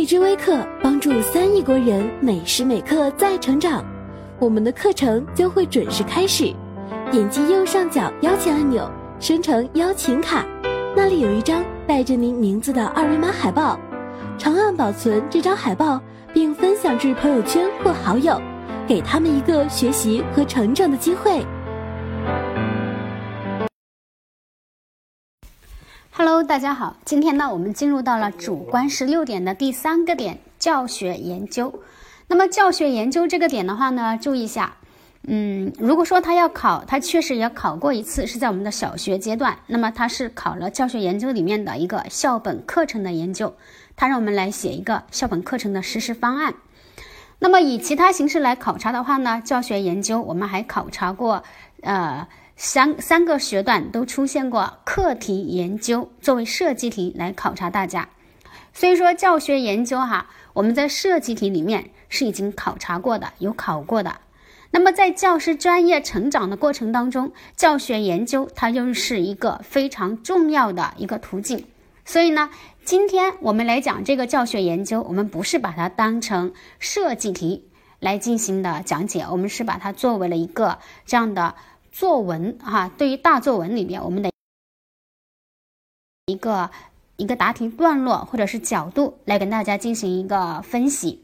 荔枝微课帮助三亿国人每时每刻在成长。我们的课程将会准时开始，点击右上角邀请按钮，生成邀请卡，那里有一张带着您名字的二维码海报，长按保存这张海报，并分享至朋友圈或好友，给他们一个学习和成长的机会。大家好，今天呢，我们进入到了主观十六点的第三个点，教学研究。那么教学研究这个点的话呢，注意一下，嗯，如果说他要考，他确实也考过一次，是在我们的小学阶段。那么他是考了教学研究里面的一个校本课程的研究，他让我们来写一个校本课程的实施方案。那么以其他形式来考察的话呢，教学研究我们还考察过，呃。三三个学段都出现过课题研究作为设计题来考察大家，所以说教学研究哈，我们在设计题里面是已经考察过的，有考过的。那么在教师专业成长的过程当中，教学研究它又是一个非常重要的一个途径。所以呢，今天我们来讲这个教学研究，我们不是把它当成设计题来进行的讲解，我们是把它作为了一个这样的。作文哈，对于大作文里面，我们的一个一个答题段落或者是角度来跟大家进行一个分析。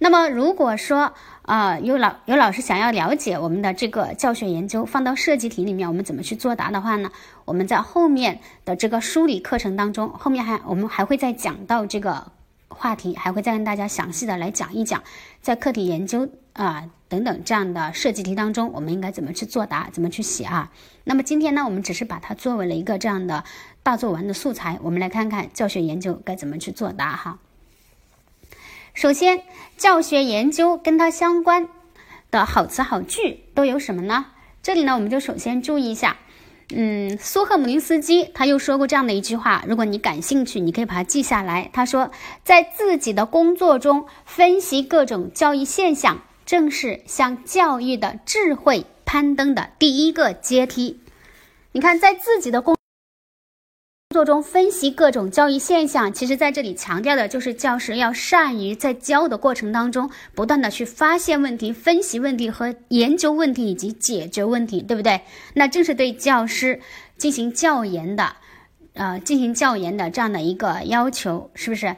那么，如果说啊有老有老师想要了解我们的这个教学研究放到设计题里面，我们怎么去作答的话呢？我们在后面的这个梳理课程当中，后面还我们还会再讲到这个话题，还会再跟大家详细的来讲一讲，在课题研究啊。等等，这样的设计题当中，我们应该怎么去作答，怎么去写啊？那么今天呢，我们只是把它作为了一个这样的大作文的素材，我们来看看教学研究该怎么去作答哈。首先，教学研究跟它相关的好词好句都有什么呢？这里呢，我们就首先注意一下，嗯，苏赫姆林斯基他又说过这样的一句话，如果你感兴趣，你可以把它记下来。他说，在自己的工作中分析各种教育现象。正是向教育的智慧攀登的第一个阶梯。你看，在自己的工作中分析各种教育现象，其实在这里强调的就是教师要善于在教的过程当中，不断的去发现问题、分析问题和研究问题以及解决问题，对不对？那正是对教师进行教研的，呃，进行教研的这样的一个要求，是不是？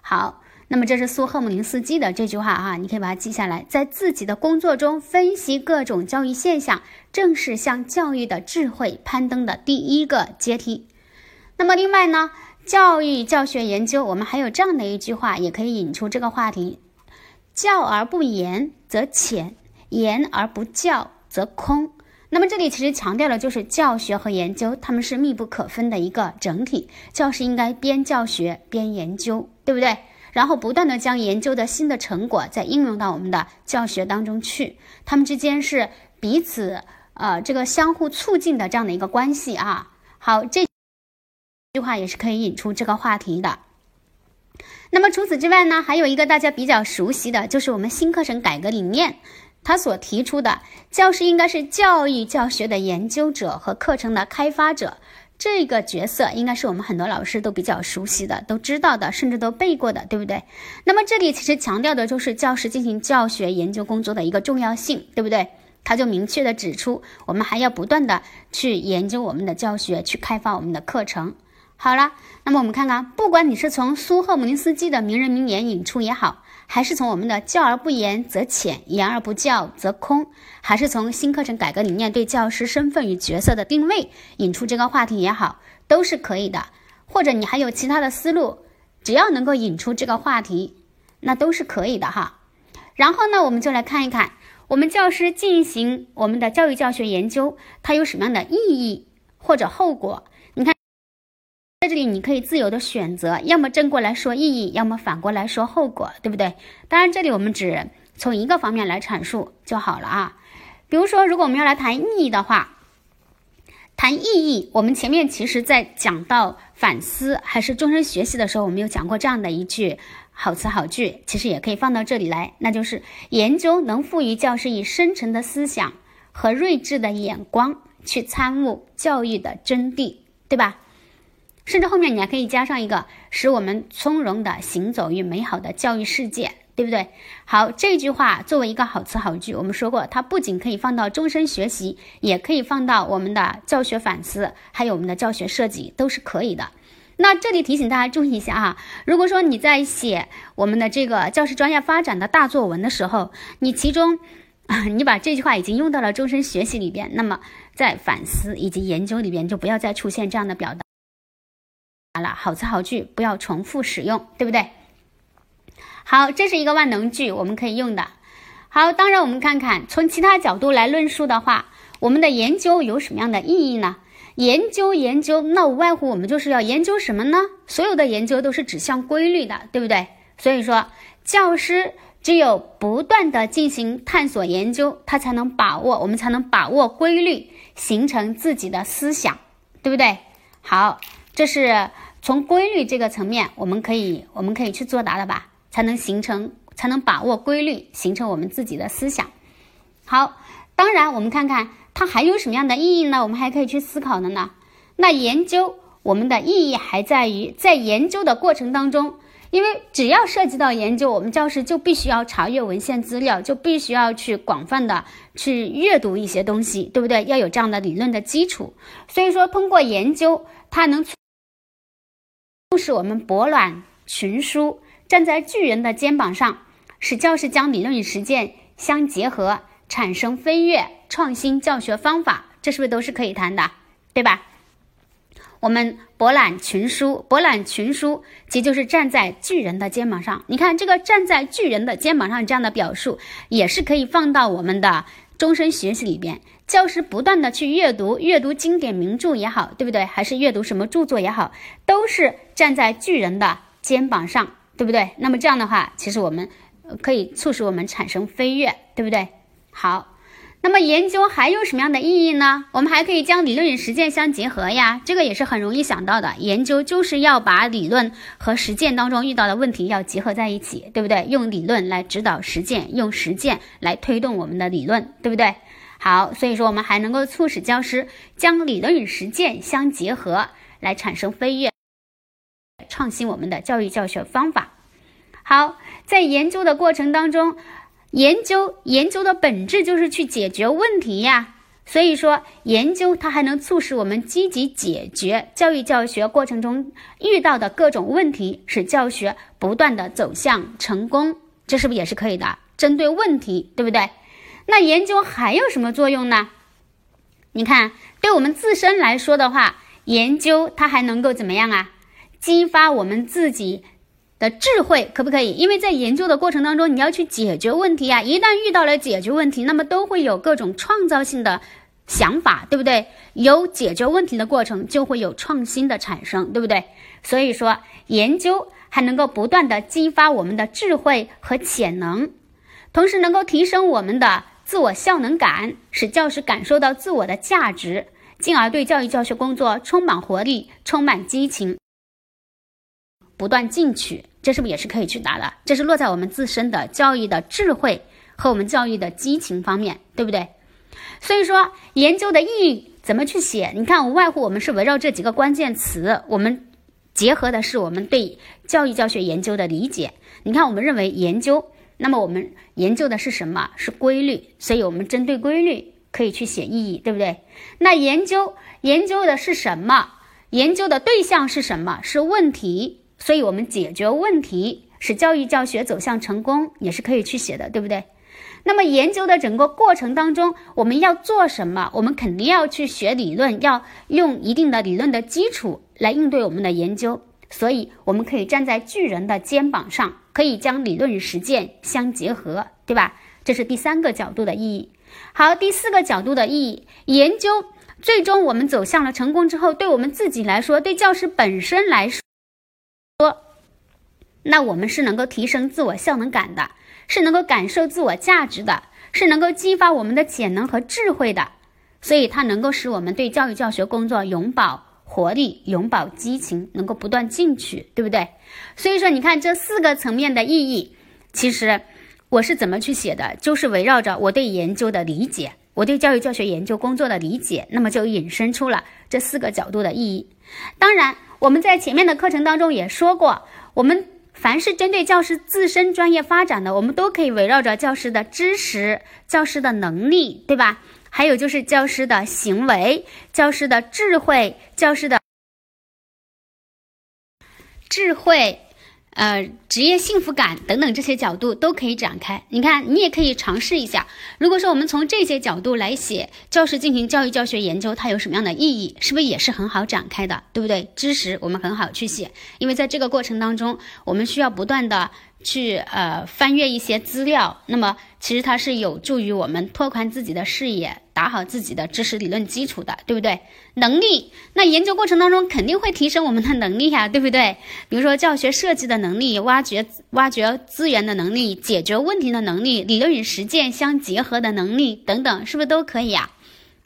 好。那么这是苏赫姆林斯基的这句话哈，你可以把它记下来，在自己的工作中分析各种教育现象，正是向教育的智慧攀登的第一个阶梯。那么另外呢，教育教学研究，我们还有这样的一句话，也可以引出这个话题：教而不言则浅，言而不教则空。那么这里其实强调的就是教学和研究，他们是密不可分的一个整体，教师应该边教学边研究，对不对？然后不断的将研究的新的成果再应用到我们的教学当中去，他们之间是彼此呃这个相互促进的这样的一个关系啊。好，这句话也是可以引出这个话题的。那么除此之外呢，还有一个大家比较熟悉的就是我们新课程改革理念，他所提出的教师应该是教育教学的研究者和课程的开发者。这个角色应该是我们很多老师都比较熟悉的，都知道的，甚至都背过的，对不对？那么这里其实强调的就是教师进行教学研究工作的一个重要性，对不对？他就明确的指出，我们还要不断的去研究我们的教学，去开发我们的课程。好了，那么我们看看，不管你是从苏赫姆林斯基的名人名言引出也好。还是从我们的教而不言则浅，言而不教则空，还是从新课程改革理念对教师身份与角色的定位引出这个话题也好，都是可以的。或者你还有其他的思路，只要能够引出这个话题，那都是可以的哈。然后呢，我们就来看一看，我们教师进行我们的教育教学研究，它有什么样的意义或者后果？在这里，你可以自由的选择，要么正过来说意义，要么反过来说后果，对不对？当然，这里我们只从一个方面来阐述就好了啊。比如说，如果我们要来谈意义的话，谈意义，我们前面其实在讲到反思还是终身学习的时候，我们有讲过这样的一句好词好句，其实也可以放到这里来，那就是研究能赋予教师以深沉的思想和睿智的眼光去参悟教育的真谛，对吧？甚至后面你还可以加上一个使我们从容的行走于美好的教育世界，对不对？好，这句话作为一个好词好句，我们说过，它不仅可以放到终身学习，也可以放到我们的教学反思，还有我们的教学设计，都是可以的。那这里提醒大家注意一下啊，如果说你在写我们的这个教师专业发展的大作文的时候，你其中你把这句话已经用到了终身学习里边，那么在反思以及研究里边就不要再出现这样的表达好了。好词好句不要重复使用，对不对？好，这是一个万能句，我们可以用的。好，当然我们看看从其他角度来论述的话，我们的研究有什么样的意义呢？研究研究，那无外乎我们就是要研究什么呢？所有的研究都是指向规律的，对不对？所以说，教师只有不断的进行探索研究，他才能把握，我们才能把握规律，形成自己的思想，对不对？好，这是从规律这个层面，我们可以我们可以去作答的吧？才能形成，才能把握规律，形成我们自己的思想。好，当然我们看看。它还有什么样的意义呢？我们还可以去思考的呢。那研究我们的意义还在于，在研究的过程当中，因为只要涉及到研究，我们教师就必须要查阅文献资料，就必须要去广泛的去阅读一些东西，对不对？要有这样的理论的基础。所以说，通过研究，它能使我们博览群书，站在巨人的肩膀上，使教师将理论与实践相结合。产生飞跃创新教学方法，这是不是都是可以谈的，对吧？我们博览群书，博览群书，即就是站在巨人的肩膀上。你看这个站在巨人的肩膀上这样的表述，也是可以放到我们的终身学习里边。教师不断的去阅读，阅读经典名著也好，对不对？还是阅读什么著作也好，都是站在巨人的肩膀上，对不对？那么这样的话，其实我们可以促使我们产生飞跃，对不对？好，那么研究还有什么样的意义呢？我们还可以将理论与实践相结合呀，这个也是很容易想到的。研究就是要把理论和实践当中遇到的问题要结合在一起，对不对？用理论来指导实践，用实践来推动我们的理论，对不对？好，所以说我们还能够促使教师将理论与实践相结合，来产生飞跃，创新我们的教育教学方法。好，在研究的过程当中。研究研究的本质就是去解决问题呀，所以说研究它还能促使我们积极解决教育教学过程中遇到的各种问题，使教学不断的走向成功，这是不是也是可以的？针对问题，对不对？那研究还有什么作用呢？你看，对我们自身来说的话，研究它还能够怎么样啊？激发我们自己。的智慧可不可以？因为在研究的过程当中，你要去解决问题啊。一旦遇到了解决问题，那么都会有各种创造性的想法，对不对？有解决问题的过程，就会有创新的产生，对不对？所以说，研究还能够不断的激发我们的智慧和潜能，同时能够提升我们的自我效能感，使教师感受到自我的价值，进而对教育教学工作充满活力、充满激情。不断进取，这是不是也是可以去答的？这是落在我们自身的教育的智慧和我们教育的激情方面，对不对？所以说，研究的意义怎么去写？你看，无外乎我们是围绕这几个关键词，我们结合的是我们对教育教学研究的理解。你看，我们认为研究，那么我们研究的是什么？是规律，所以我们针对规律可以去写意义，对不对？那研究研究的是什么？研究的对象是什么？是问题。所以，我们解决问题，使教育教学走向成功，也是可以去写的，对不对？那么，研究的整个过程当中，我们要做什么？我们肯定要去学理论，要用一定的理论的基础来应对我们的研究。所以，我们可以站在巨人的肩膀上，可以将理论与实践相结合，对吧？这是第三个角度的意义。好，第四个角度的意义，研究最终我们走向了成功之后，对我们自己来说，对教师本身来说。那我们是能够提升自我效能感的，是能够感受自我价值的，是能够激发我们的潜能和智慧的，所以它能够使我们对教育教学工作永葆活力、永葆激情，能够不断进取，对不对？所以说，你看这四个层面的意义，其实我是怎么去写的，就是围绕着我对研究的理解，我对教育教学研究工作的理解，那么就引申出了这四个角度的意义。当然。我们在前面的课程当中也说过，我们凡是针对教师自身专业发展的，我们都可以围绕着教师的知识、教师的能力，对吧？还有就是教师的行为、教师的智慧、教师的智慧。呃，职业幸福感等等这些角度都可以展开。你看，你也可以尝试一下。如果说我们从这些角度来写教师进行教育教学研究，它有什么样的意义？是不是也是很好展开的？对不对？知识我们很好去写，因为在这个过程当中，我们需要不断的。去呃翻阅一些资料，那么其实它是有助于我们拓宽自己的视野，打好自己的知识理论基础的，对不对？能力，那研究过程当中肯定会提升我们的能力呀，对不对？比如说教学设计的能力，挖掘挖掘资源的能力，解决问题的能力，理论与实践相结合的能力等等，是不是都可以呀？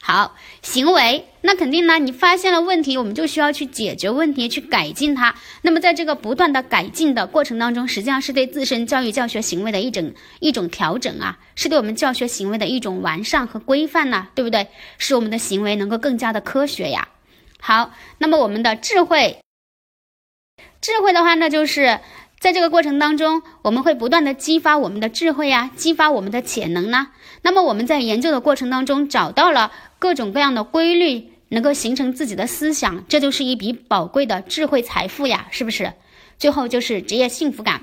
好，行为那肯定呢。你发现了问题，我们就需要去解决问题，去改进它。那么在这个不断的改进的过程当中，实际上是对自身教育教学行为的一种一种调整啊，是对我们教学行为的一种完善和规范呢，对不对？使我们的行为能够更加的科学呀。好，那么我们的智慧，智慧的话，那就是。在这个过程当中，我们会不断的激发我们的智慧呀，激发我们的潜能呢。那么我们在研究的过程当中找到了各种各样的规律，能够形成自己的思想，这就是一笔宝贵的智慧财富呀，是不是？最后就是职业幸福感，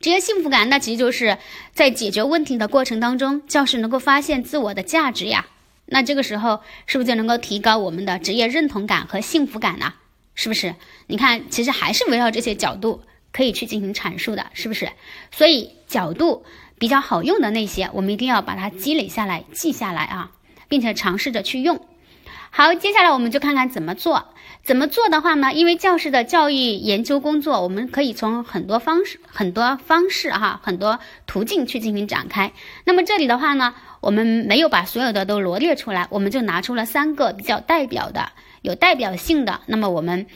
职业幸福感那其实就是在解决问题的过程当中，教师能够发现自我的价值呀。那这个时候是不是就能够提高我们的职业认同感和幸福感呢？是不是？你看，其实还是围绕这些角度。可以去进行阐述的，是不是？所以角度比较好用的那些，我们一定要把它积累下来、记下来啊，并且尝试着去用。好，接下来我们就看看怎么做。怎么做的话呢？因为教师的教育研究工作，我们可以从很多方式、很多方式哈、很多途径去进行展开。那么这里的话呢，我们没有把所有的都罗列出来，我们就拿出了三个比较代表的、有代表性的。那么我们。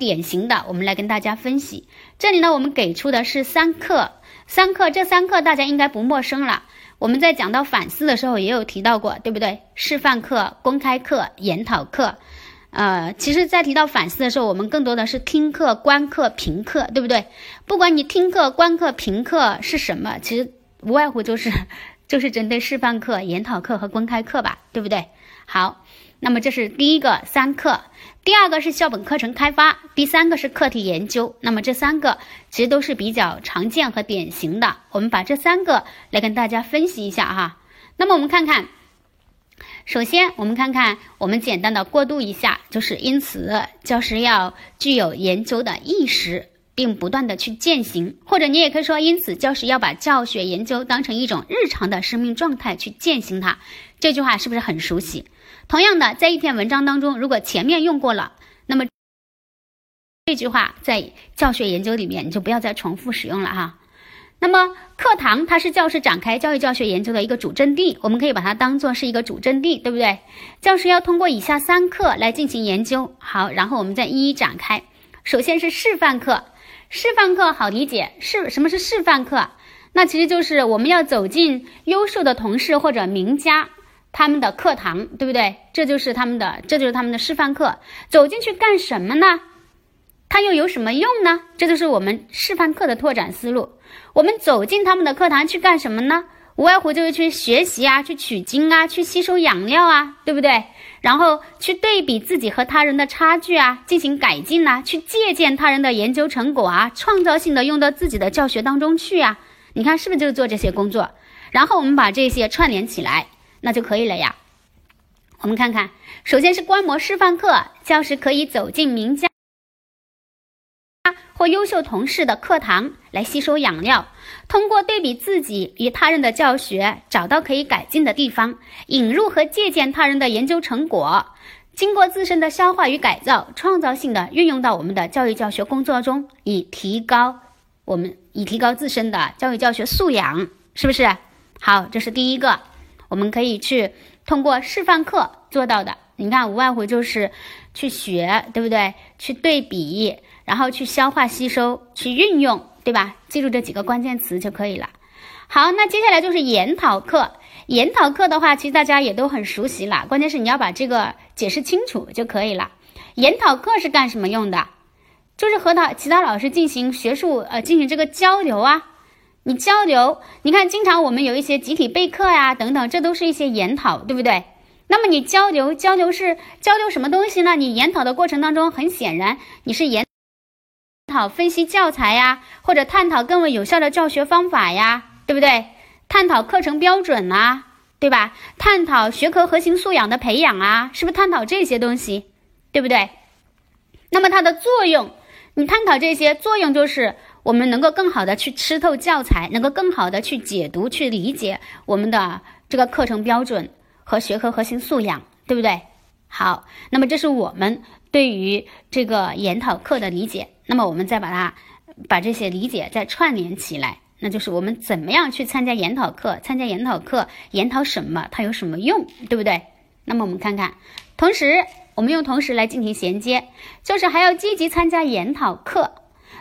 典型的，我们来跟大家分析。这里呢，我们给出的是三课，三课这三课大家应该不陌生了。我们在讲到反思的时候也有提到过，对不对？示范课、公开课、研讨课。呃，其实，在提到反思的时候，我们更多的是听课、观课、评课，对不对？不管你听课、观课、评课是什么，其实无外乎就是 就是针对示范课、研讨课和公开课吧，对不对？好，那么这是第一个三课。第二个是校本课程开发，第三个是课题研究。那么这三个其实都是比较常见和典型的。我们把这三个来跟大家分析一下哈。那么我们看看，首先我们看看，我们简单的过渡一下，就是因此教师要具有研究的意识，并不断的去践行，或者你也可以说，因此教师要把教学研究当成一种日常的生命状态去践行它。这句话是不是很熟悉？同样的，在一篇文章当中，如果前面用过了，那么这句话在教学研究里面你就不要再重复使用了哈。那么课堂它是教师展开教育教学研究的一个主阵地，我们可以把它当做是一个主阵地，对不对？教师要通过以下三课来进行研究。好，然后我们再一一展开。首先是示范课，示范课好理解，示什么是示范课？那其实就是我们要走进优秀的同事或者名家。他们的课堂，对不对？这就是他们的，这就是他们的示范课。走进去干什么呢？它又有什么用呢？这就是我们示范课的拓展思路。我们走进他们的课堂去干什么呢？无外乎就是去学习啊，去取经啊，去吸收养料啊，对不对？然后去对比自己和他人的差距啊，进行改进呐，去借鉴他人的研究成果啊，创造性的用到自己的教学当中去啊。你看是不是就是做这些工作？然后我们把这些串联起来。那就可以了呀。我们看看，首先是观摩示范课，教师可以走进名家或优秀同事的课堂来吸收养料，通过对比自己与他人的教学，找到可以改进的地方，引入和借鉴他人的研究成果，经过自身的消化与改造，创造性的运用到我们的教育教学工作中，以提高我们以提高自身的教育教学素养，是不是？好，这是第一个。我们可以去通过示范课做到的，你看无外乎就是去学，对不对？去对比，然后去消化吸收，去运用，对吧？记住这几个关键词就可以了。好，那接下来就是研讨课。研讨课的话，其实大家也都很熟悉了，关键是你要把这个解释清楚就可以了。研讨课是干什么用的？就是和他其他老师进行学术呃进行这个交流啊。你交流，你看经常我们有一些集体备课呀等等，这都是一些研讨，对不对？那么你交流交流是交流什么东西呢？你研讨的过程当中，很显然你是研讨分析教材呀，或者探讨更为有效的教学方法呀，对不对？探讨课程标准啊，对吧？探讨学科核心素养的培养啊，是不是探讨这些东西，对不对？那么它的作用，你探讨这些作用就是我们能够更好的去吃透教材，能够更好的去解读、去理解我们的这个课程标准。和学科核心素养，对不对？好，那么这是我们对于这个研讨课的理解。那么我们再把它把这些理解再串联起来，那就是我们怎么样去参加研讨课？参加研讨课，研讨什么？它有什么用？对不对？那么我们看看，同时我们用同时来进行衔接，就是还要积极参加研讨课，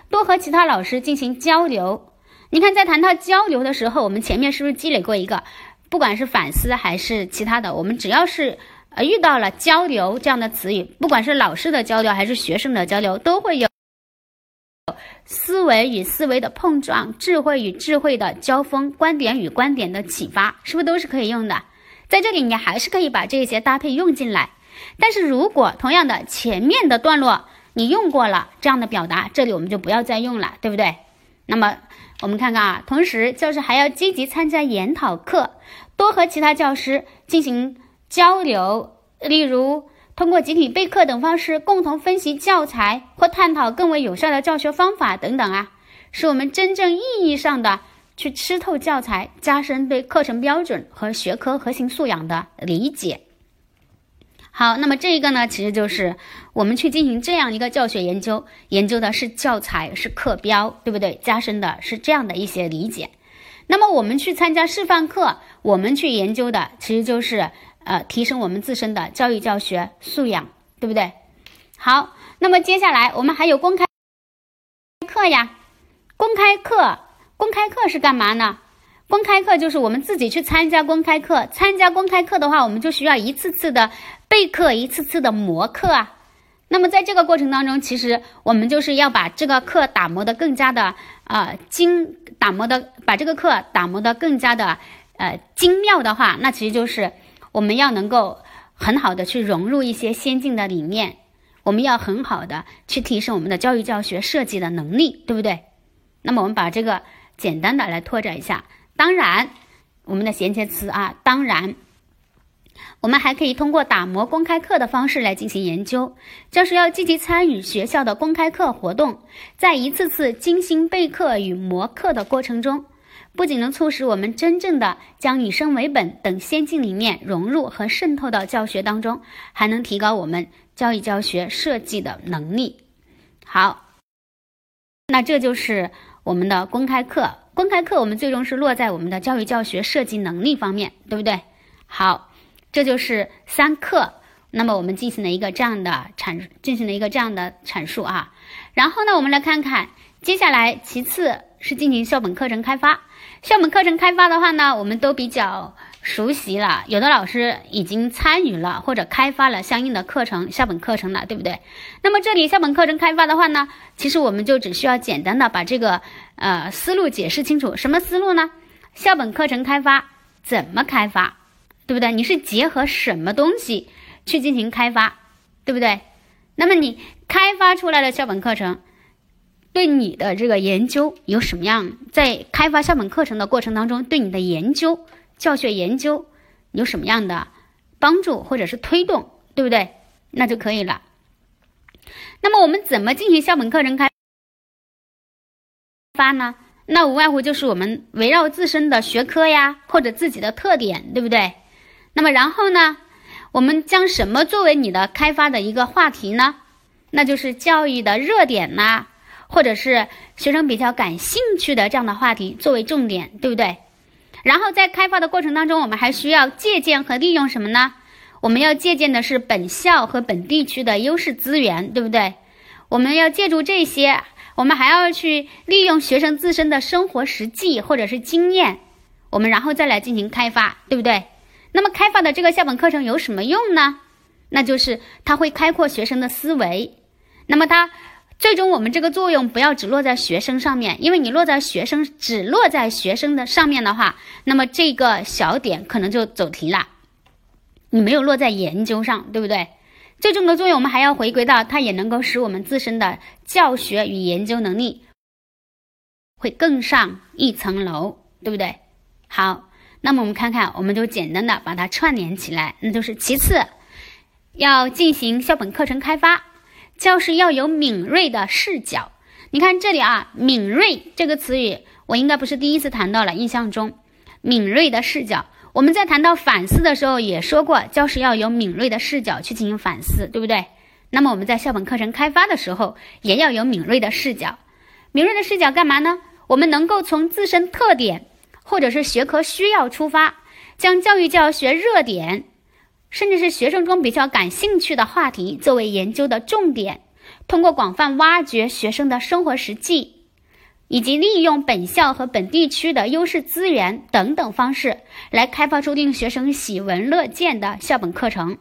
多和其他老师进行交流。你看，在谈到交流的时候，我们前面是不是积累过一个？不管是反思还是其他的，我们只要是呃遇到了交流这样的词语，不管是老师的交流还是学生的交流，都会有思维与思维的碰撞，智慧与智慧的交锋，观点与观点的启发，是不是都是可以用的？在这里你还是可以把这些搭配用进来。但是如果同样的前面的段落你用过了这样的表达，这里我们就不要再用了，对不对？那么。我们看看啊，同时教师还要积极参加研讨课，多和其他教师进行交流，例如通过集体备课等方式共同分析教材或探讨更为有效的教学方法等等啊，使我们真正意义上的去吃透教材，加深对课程标准和学科核心素养的理解。好，那么这一个呢，其实就是我们去进行这样一个教学研究，研究的是教材，是课标，对不对？加深的是这样的一些理解。那么我们去参加示范课，我们去研究的其实就是呃提升我们自身的教育教学素养，对不对？好，那么接下来我们还有公开课呀，公开课，公开课是干嘛呢？公开课就是我们自己去参加公开课，参加公开课的话，我们就需要一次次的备课，一次次的磨课啊。那么在这个过程当中，其实我们就是要把这个课打磨的更加的呃精，打磨的把这个课打磨的更加的呃精妙的话，那其实就是我们要能够很好的去融入一些先进的理念，我们要很好的去提升我们的教育教学设计的能力，对不对？那么我们把这个简单的来拓展一下。当然，我们的衔接词啊，当然，我们还可以通过打磨公开课的方式来进行研究。教师要积极参与学校的公开课活动，在一次次精心备课与磨课的过程中，不仅能促使我们真正的将以身为本等先进理念融入和渗透到教学当中，还能提高我们教育教学设计的能力。好，那这就是我们的公开课。公开课我们最终是落在我们的教育教学设计能力方面，对不对？好，这就是三课。那么我们进行了一个这样的阐，进行了一个这样的阐述啊。然后呢，我们来看看接下来，其次是进行校本课程开发。校本课程开发的话呢，我们都比较。熟悉了，有的老师已经参与了或者开发了相应的课程校本课程了，对不对？那么这里校本课程开发的话呢，其实我们就只需要简单的把这个呃思路解释清楚。什么思路呢？校本课程开发怎么开发，对不对？你是结合什么东西去进行开发，对不对？那么你开发出来的校本课程，对你的这个研究有什么样？在开发校本课程的过程当中，对你的研究。教学研究有什么样的帮助或者是推动，对不对？那就可以了。那么我们怎么进行校本课程开发呢？那无外乎就是我们围绕自身的学科呀，或者自己的特点，对不对？那么然后呢，我们将什么作为你的开发的一个话题呢？那就是教育的热点呐，或者是学生比较感兴趣的这样的话题作为重点，对不对？然后在开发的过程当中，我们还需要借鉴和利用什么呢？我们要借鉴的是本校和本地区的优势资源，对不对？我们要借助这些，我们还要去利用学生自身的生活实际或者是经验，我们然后再来进行开发，对不对？那么开发的这个校本课程有什么用呢？那就是它会开阔学生的思维。那么它最终我们这个作用不要只落在学生上面，因为你落在学生只落在学生的上面的话，那么这个小点可能就走题了。你没有落在研究上，对不对？最终的作用我们还要回归到它也能够使我们自身的教学与研究能力会更上一层楼，对不对？好，那么我们看看，我们就简单的把它串联起来，那就是其次要进行校本课程开发。教师要有敏锐的视角。你看这里啊，“敏锐”这个词语，我应该不是第一次谈到了。印象中，敏锐的视角，我们在谈到反思的时候也说过，教师要有敏锐的视角去进行反思，对不对？那么我们在校本课程开发的时候，也要有敏锐的视角。敏锐的视角干嘛呢？我们能够从自身特点或者是学科需要出发，将教育教学热点。甚至是学生中比较感兴趣的话题作为研究的重点，通过广泛挖掘学生的生活实际，以及利用本校和本地区的优势资源等等方式，来开发出令学生喜闻乐见的校本课程。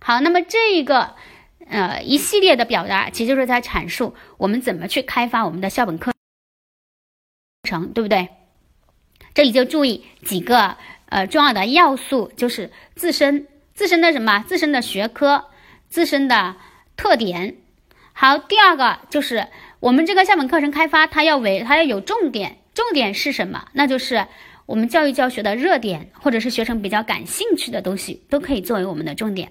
好，那么这一个呃一系列的表达，其实就是在阐述我们怎么去开发我们的校本课程，对不对？这里就注意几个呃重要的要素，就是自身。自身的什么？自身的学科，自身的特点。好，第二个就是我们这个校本课程开发，它要为它要有重点。重点是什么？那就是我们教育教学的热点，或者是学生比较感兴趣的东西，都可以作为我们的重点。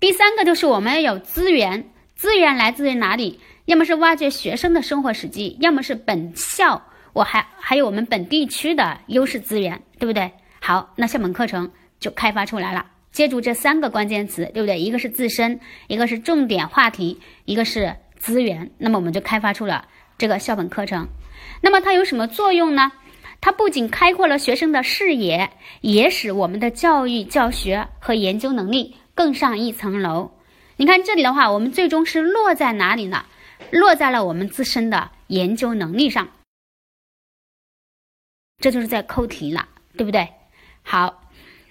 第三个就是我们要有资源，资源来自于哪里？要么是挖掘学生的生活实际，要么是本校我还还有我们本地区的优势资源，对不对？好，那校本课程就开发出来了。借助这三个关键词，对不对？一个是自身，一个是重点话题，一个是资源。那么我们就开发出了这个校本课程。那么它有什么作用呢？它不仅开阔了学生的视野，也使我们的教育教学和研究能力更上一层楼。你看这里的话，我们最终是落在哪里呢？落在了我们自身的研究能力上。这就是在扣题了，对不对？好。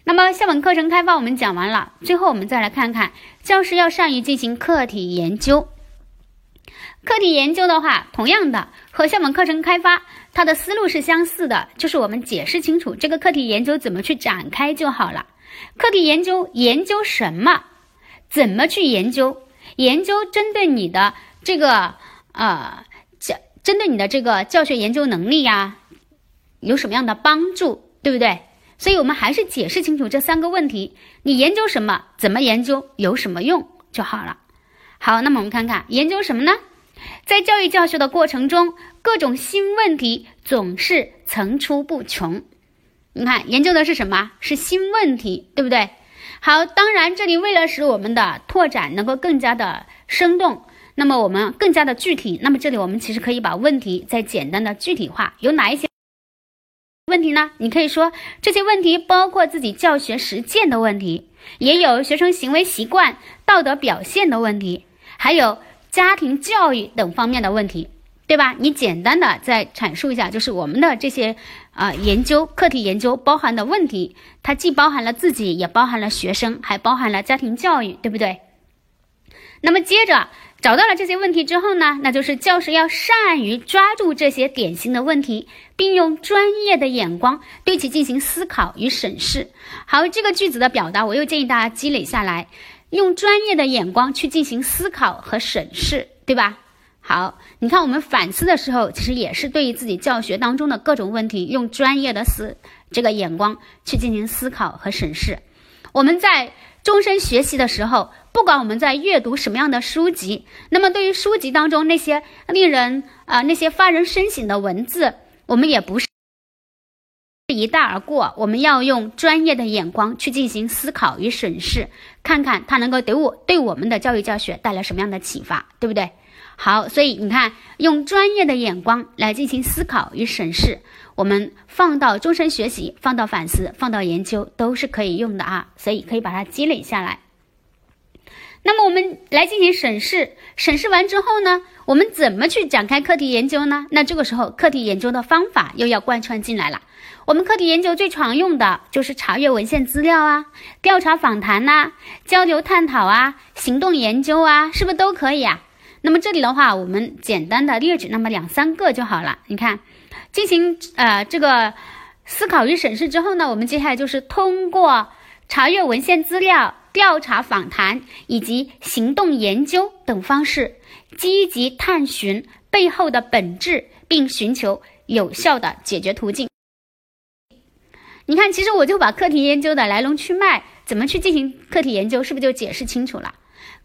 那么校本课程开发我们讲完了，最后我们再来看看教师要善于进行课题研究。课题研究的话，同样的和校本课程开发它的思路是相似的，就是我们解释清楚这个课题研究怎么去展开就好了。课题研究研究什么？怎么去研究？研究针对你的这个呃教，针对你的这个教学研究能力呀，有什么样的帮助？对不对？所以，我们还是解释清楚这三个问题：你研究什么？怎么研究？有什么用就好了。好，那么我们看看研究什么呢？在教育教学的过程中，各种新问题总是层出不穷。你看，研究的是什么？是新问题，对不对？好，当然，这里为了使我们的拓展能够更加的生动，那么我们更加的具体，那么这里我们其实可以把问题再简单的具体化，有哪一些？问题呢？你可以说这些问题包括自己教学实践的问题，也有学生行为习惯、道德表现的问题，还有家庭教育等方面的问题，对吧？你简单的再阐述一下，就是我们的这些啊研究课题研究包含的问题，它既包含了自己，也包含了学生，还包含了家庭教育，对不对？那么接着。找到了这些问题之后呢，那就是教师要善于抓住这些典型的问题，并用专业的眼光对其进行思考与审视。好，这个句子的表达，我又建议大家积累下来，用专业的眼光去进行思考和审视，对吧？好，你看我们反思的时候，其实也是对于自己教学当中的各种问题，用专业的思这个眼光去进行思考和审视。我们在终身学习的时候。不管我们在阅读什么样的书籍，那么对于书籍当中那些令人啊那些发人深省的文字，我们也不是一带而过。我们要用专业的眼光去进行思考与审视，看看它能够给我对我们的教育教学带来什么样的启发，对不对？好，所以你看，用专业的眼光来进行思考与审视，我们放到终身学习、放到反思、放到研究都是可以用的啊。所以可以把它积累下来。那么我们来进行审视，审视完之后呢，我们怎么去展开课题研究呢？那这个时候课题研究的方法又要贯穿进来了。我们课题研究最常用的就是查阅文献资料啊、调查访谈呐、交流探讨啊、行动研究啊，是不是都可以啊？那么这里的话，我们简单的列举那么两三个就好了。你看，进行呃这个思考与审视之后呢，我们接下来就是通过查阅文献资料。调查访谈以及行动研究等方式，积极探寻背后的本质，并寻求有效的解决途径。你看，其实我就把课题研究的来龙去脉，怎么去进行课题研究，是不是就解释清楚了？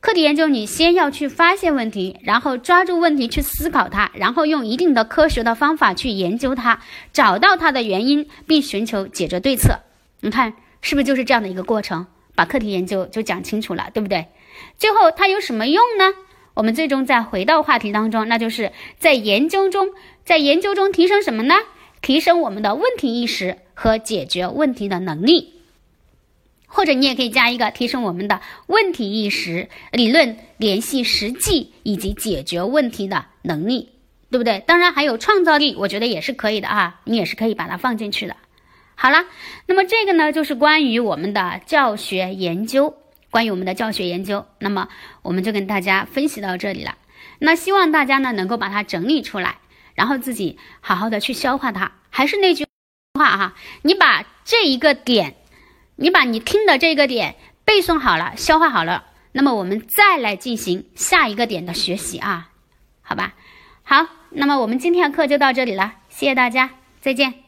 课题研究，你先要去发现问题，然后抓住问题去思考它，然后用一定的科学的方法去研究它，找到它的原因，并寻求解决对策。你看，是不是就是这样的一个过程？把课题研究就讲清楚了，对不对？最后它有什么用呢？我们最终再回到话题当中，那就是在研究中，在研究中提升什么呢？提升我们的问题意识和解决问题的能力。或者你也可以加一个提升我们的问题意识、理论联系实际以及解决问题的能力，对不对？当然还有创造力，我觉得也是可以的啊，你也是可以把它放进去的。好了，那么这个呢，就是关于我们的教学研究，关于我们的教学研究，那么我们就跟大家分析到这里了。那希望大家呢能够把它整理出来，然后自己好好的去消化它。还是那句话哈，你把这一个点，你把你听的这个点背诵好了，消化好了，那么我们再来进行下一个点的学习啊，好吧？好，那么我们今天的课就到这里了，谢谢大家，再见。